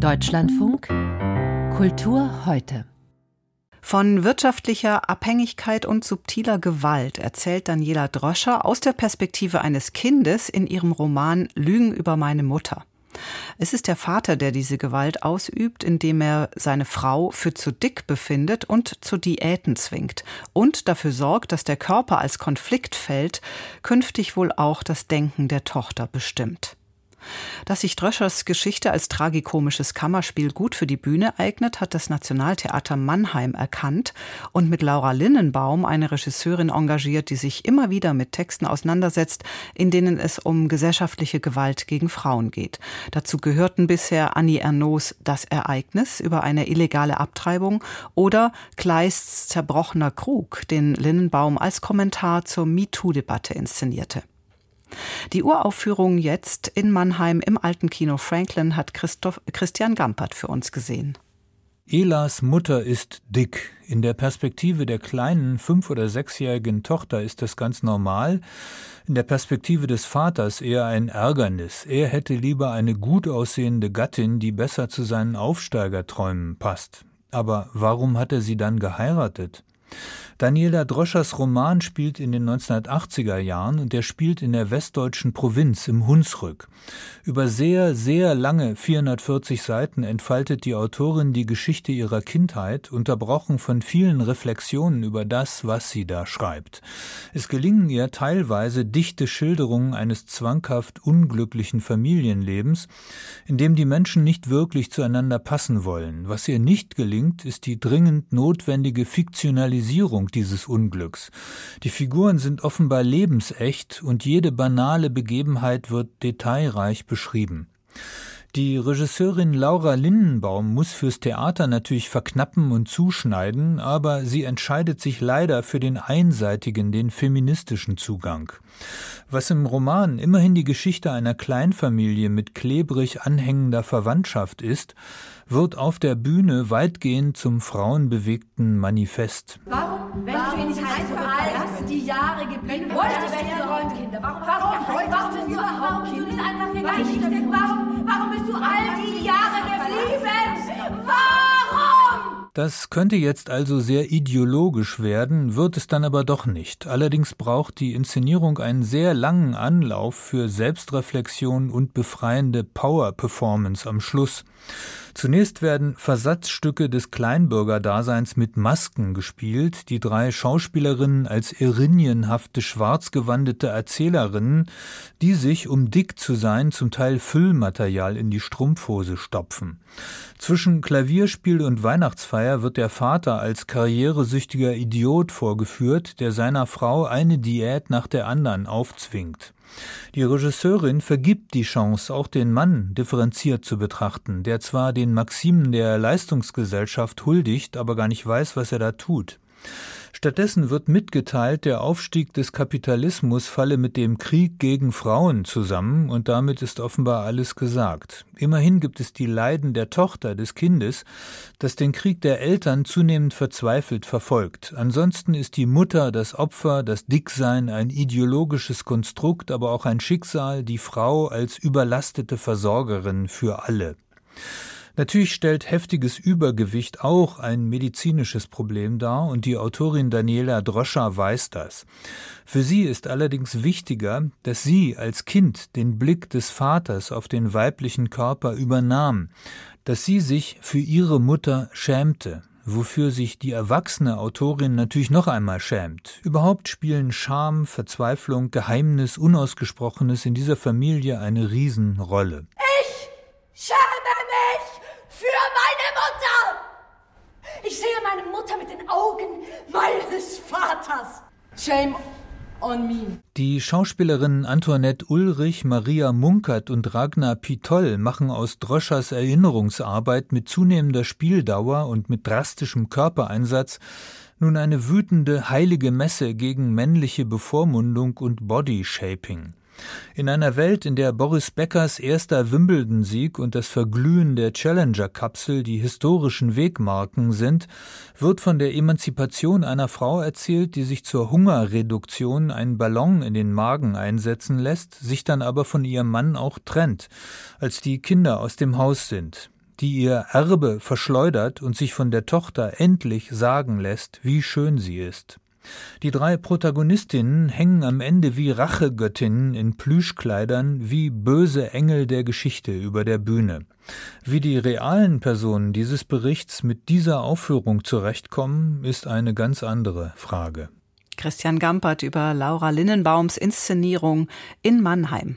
Deutschlandfunk Kultur heute. Von wirtschaftlicher Abhängigkeit und subtiler Gewalt erzählt Daniela Droscher aus der Perspektive eines Kindes in ihrem Roman Lügen über meine Mutter. Es ist der Vater, der diese Gewalt ausübt, indem er seine Frau für zu dick befindet und zu Diäten zwingt und dafür sorgt, dass der Körper als Konfliktfeld künftig wohl auch das Denken der Tochter bestimmt. Dass sich Dröschers Geschichte als tragikomisches Kammerspiel gut für die Bühne eignet, hat das Nationaltheater Mannheim erkannt und mit Laura Linnenbaum eine Regisseurin engagiert, die sich immer wieder mit Texten auseinandersetzt, in denen es um gesellschaftliche Gewalt gegen Frauen geht. Dazu gehörten bisher Annie Ernaux Das Ereignis über eine illegale Abtreibung oder Kleists Zerbrochener Krug, den Linnenbaum als Kommentar zur MeToo-Debatte inszenierte. Die Uraufführung jetzt in Mannheim im alten Kino Franklin hat Christoph, Christian Gampert für uns gesehen. Elas Mutter ist dick. In der Perspektive der kleinen fünf- oder sechsjährigen Tochter ist das ganz normal. In der Perspektive des Vaters eher ein Ärgernis. Er hätte lieber eine gut aussehende Gattin, die besser zu seinen Aufsteigerträumen passt. Aber warum hat er sie dann geheiratet? Daniela Droschers Roman spielt in den 1980er Jahren und er spielt in der westdeutschen Provinz im Hunsrück. Über sehr, sehr lange 440 Seiten entfaltet die Autorin die Geschichte ihrer Kindheit, unterbrochen von vielen Reflexionen über das, was sie da schreibt. Es gelingen ihr teilweise dichte Schilderungen eines zwanghaft unglücklichen Familienlebens, in dem die Menschen nicht wirklich zueinander passen wollen. Was ihr nicht gelingt, ist die dringend notwendige Fiktionalisierung dieses Unglücks. Die Figuren sind offenbar lebensecht und jede banale Begebenheit wird detailreich beschrieben. Die Regisseurin Laura Lindenbaum muss fürs Theater natürlich verknappen und zuschneiden, aber sie entscheidet sich leider für den einseitigen, den feministischen Zugang. Was im Roman immerhin die Geschichte einer Kleinfamilie mit klebrig anhängender Verwandtschaft ist, wird auf der Bühne weitgehend zum frauenbewegten Manifest. Warum, wenn warum du nicht all die Jahre geblieben wolltest, du Kinder? Warum, warum, warum, warum, bist du, warum bist du nicht einfach gegangen? Warum, warum bist du all die Jahre geblieben? Warum? Das könnte jetzt also sehr ideologisch werden, wird es dann aber doch nicht. Allerdings braucht die Inszenierung einen sehr langen Anlauf für Selbstreflexion und befreiende Power-Performance am Schluss. Zunächst werden Versatzstücke des Kleinbürgerdaseins mit Masken gespielt, die drei Schauspielerinnen als irinienhafte schwarzgewandete Erzählerinnen, die sich, um dick zu sein, zum Teil Füllmaterial in die Strumpfhose stopfen. Zwischen Klavierspiel und Weihnachtsfeier wird der Vater als karrieresüchtiger Idiot vorgeführt, der seiner Frau eine Diät nach der anderen aufzwingt. Die Regisseurin vergibt die Chance, auch den Mann differenziert zu betrachten, der zwar den Maximen der Leistungsgesellschaft huldigt, aber gar nicht weiß, was er da tut. Stattdessen wird mitgeteilt, der Aufstieg des Kapitalismus falle mit dem Krieg gegen Frauen zusammen und damit ist offenbar alles gesagt. Immerhin gibt es die Leiden der Tochter des Kindes, das den Krieg der Eltern zunehmend verzweifelt verfolgt. Ansonsten ist die Mutter das Opfer, das Dicksein ein ideologisches Konstrukt, aber auch ein Schicksal, die Frau als überlastete Versorgerin für alle. Natürlich stellt heftiges Übergewicht auch ein medizinisches Problem dar und die Autorin Daniela Droscher weiß das. Für sie ist allerdings wichtiger, dass sie als Kind den Blick des Vaters auf den weiblichen Körper übernahm, dass sie sich für ihre Mutter schämte, wofür sich die erwachsene Autorin natürlich noch einmal schämt. Überhaupt spielen Scham, Verzweiflung, Geheimnis, Unausgesprochenes in dieser Familie eine Riesenrolle. Ich mich für meine Mutter! Ich sehe meine Mutter mit den Augen meines Vaters. Shame on me. Die Schauspielerinnen Antoinette Ulrich, Maria Munkert und Ragnar Pitoll machen aus Droschers Erinnerungsarbeit mit zunehmender Spieldauer und mit drastischem Körpereinsatz nun eine wütende heilige Messe gegen männliche Bevormundung und Bodyshaping. In einer Welt, in der Boris Beckers erster Wimbledon-Sieg und das Verglühen der Challenger-Kapsel die historischen Wegmarken sind, wird von der Emanzipation einer Frau erzählt, die sich zur Hungerreduktion einen Ballon in den Magen einsetzen lässt, sich dann aber von ihrem Mann auch trennt, als die Kinder aus dem Haus sind. die ihr Erbe verschleudert und sich von der Tochter endlich sagen lässt, wie schön sie ist. Die drei Protagonistinnen hängen am Ende wie Rachegöttinnen in Plüschkleidern, wie böse Engel der Geschichte über der Bühne. Wie die realen Personen dieses Berichts mit dieser Aufführung zurechtkommen, ist eine ganz andere Frage. Christian Gampert über Laura Linnenbaums Inszenierung in Mannheim.